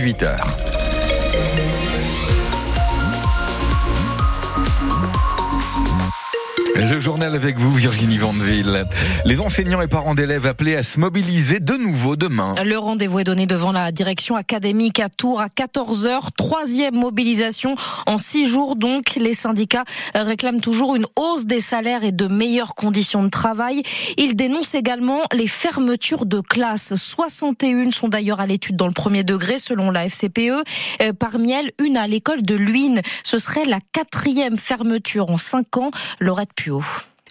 18h. Le journal avec vous, Virginie Vandeville. Les enseignants et parents d'élèves appelés à se mobiliser de nouveau demain. Le rendez-vous est donné devant la direction académique à Tours à 14h. Troisième mobilisation en six jours donc. Les syndicats réclament toujours une hausse des salaires et de meilleures conditions de travail. Ils dénoncent également les fermetures de classes. 61 sont d'ailleurs à l'étude dans le premier degré selon la FCPE. Euh, parmi elles, une à l'école de Luynes. Ce serait la quatrième fermeture en cinq ans.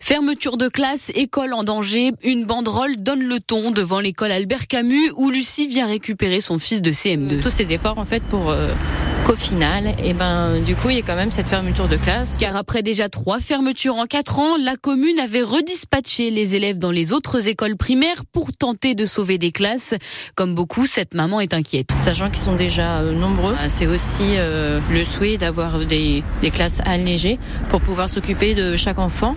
Fermeture de classe, école en danger, une banderole donne le ton devant l'école Albert Camus où Lucie vient récupérer son fils de CM2. Tous ces efforts en fait pour euh, qu'au final, et eh ben du coup il y a quand même cette fermeture de classe. Car après déjà trois fermetures en quatre ans, la commune avait redispatché les élèves dans les autres écoles primaires pour tenter de sauver des classes. Comme beaucoup, cette maman est inquiète. Sachant qu'ils sont déjà euh, nombreux, c'est aussi euh, le souhait d'avoir des, des classes allégées pour pouvoir s'occuper de chaque enfant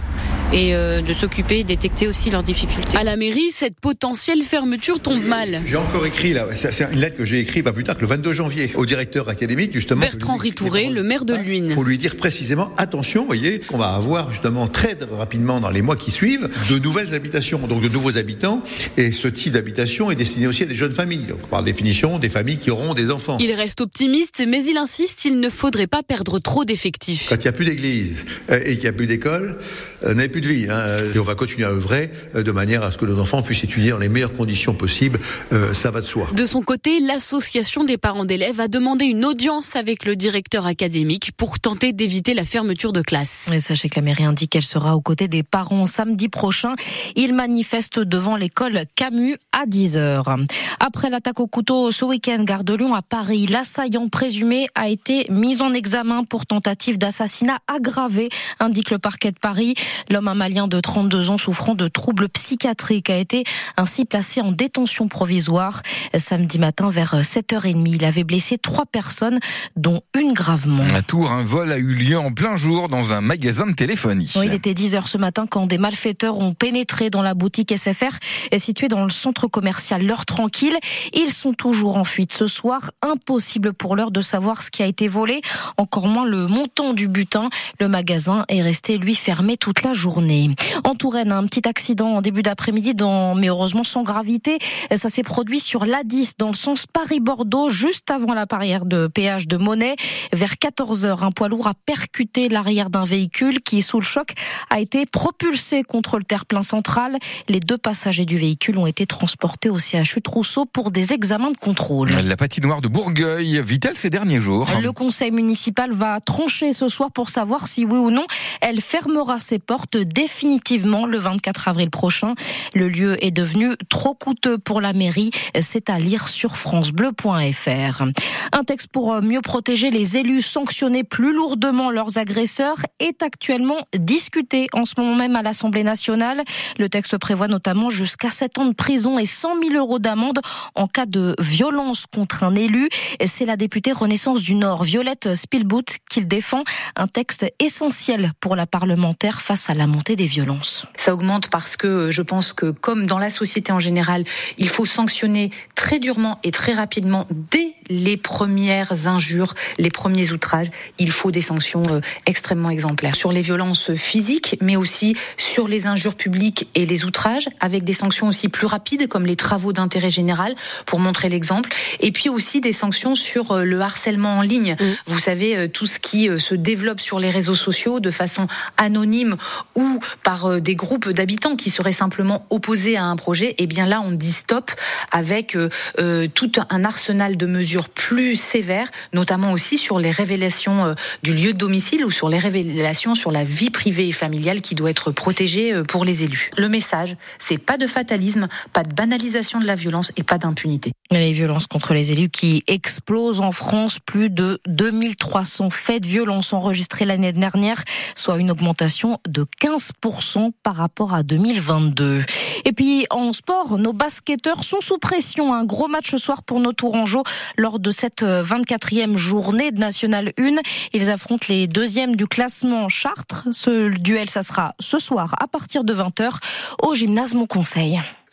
et euh, de s'occuper et détecter aussi leurs difficultés. À la mairie, cette potentielle fermeture tombe mal. J'ai encore écrit, là, c'est une lettre que j'ai écrite pas plus tard que le 22 janvier au directeur académique, justement. Bertrand Ritouré, le maire de Luynes. Pour lui dire précisément, attention, voyez, qu'on va avoir justement très rapidement dans les mois qui suivent de nouvelles habitations, donc de nouveaux habitants. Et ce type d'habitation est destiné aussi à des jeunes familles. Donc, par définition, des familles qui auront des enfants. Il reste optimiste, mais il insiste, il ne faudrait pas perdre trop d'effectifs. Quand il n'y a plus d'église euh, et qu'il n'y a plus d'école, euh, n'a plus de vie. Hein. Et on va continuer à œuvrer euh, de manière à ce que nos enfants puissent étudier dans les meilleures conditions possibles. Euh, ça va de soi. De son côté, l'association des parents d'élèves a demandé une audience avec le directeur académique pour tenter d'éviter la fermeture de classe. Sachez que la mairie indique qu'elle sera aux côtés des parents samedi prochain. Ils manifestent devant l'école Camus à 10h. Après l'attaque au couteau ce week-end, gare de Lyon à Paris, l'assaillant présumé a été mis en examen pour tentative d'assassinat aggravé, indique le parquet de Paris. L'homme malien de 32 ans souffrant de troubles psychiatriques a été ainsi placé en détention provisoire. Samedi matin vers 7h30, il avait blessé trois personnes, dont une gravement. À Tours, un vol a eu lieu en plein jour dans un magasin de téléphonie. il était 10h ce matin quand des malfaiteurs ont pénétré dans la boutique SFR située dans le centre commercial L'heure tranquille. Ils sont toujours en fuite ce soir. Impossible pour l'heure de savoir ce qui a été volé, encore moins le montant du butin. Le magasin est resté lui fermé toute la journée. En Touraine, un petit accident en début d'après-midi, mais heureusement sans gravité. Ça s'est produit sur l'A10 dans le sens Paris-Bordeaux, juste avant la barrière de péage de Monet. Vers 14 h un poids lourd a percuté l'arrière d'un véhicule qui, sous le choc, a été propulsé contre le terre-plein central. Les deux passagers du véhicule ont été transportés au CHU Trousseau pour des examens de contrôle. La patinoire de Bourgueil vit-elle ces derniers jours? Le conseil municipal va trancher ce soir pour savoir si oui ou non elle fermera ses portes définitivement le 24 avril prochain. Le lieu est devenu trop coûteux pour la mairie. C'est à lire sur francebleu.fr. Un texte pour mieux protéger les élus sanctionner plus lourdement leurs agresseurs est actuellement discuté en ce moment même à l'Assemblée nationale. Le texte prévoit notamment jusqu'à 7 ans de prison et 100 000 euros d'amende en cas de violence contre un élu. C'est la députée Renaissance du Nord, Violette Spielbout, qu'il défend. Un texte essentiel pour la parlementaire face à la montée des violences. Ça augmente parce que je pense que comme dans la société en général, il faut sanctionner très durement et très rapidement dès les premières injures, les premiers outrages. Il faut des sanctions euh, extrêmement exemplaires sur les violences physiques, mais aussi sur les injures publiques et les outrages, avec des sanctions aussi plus rapides comme les travaux d'intérêt général, pour montrer l'exemple. Et puis aussi des sanctions sur euh, le harcèlement en ligne. Mmh. Vous savez, euh, tout ce qui se développe sur les réseaux sociaux de façon anonyme ou par des groupes d'habitants qui seraient simplement opposés à un projet. Et eh bien là, on dit stop avec tout un arsenal de mesures plus sévères, notamment aussi sur les révélations euh, du lieu de domicile ou sur les révélations sur la vie privée et familiale qui doit être protégée euh, pour les élus. Le message, c'est pas de fatalisme, pas de banalisation de la violence et pas d'impunité. Les violences contre les élus qui explosent en France, plus de 2300 faits de violence enregistrés l'année dernière, soit une augmentation de 15% par rapport à 2022. Et puis en sport, nos basketteurs sont sous pression. Un gros match ce soir pour nos Tourangeaux lors de cette 24e journée de National 1. Ils affrontent les deuxièmes du classement Chartres. Ce duel, ça sera ce soir à partir de 20h au gymnase Mon Conseil.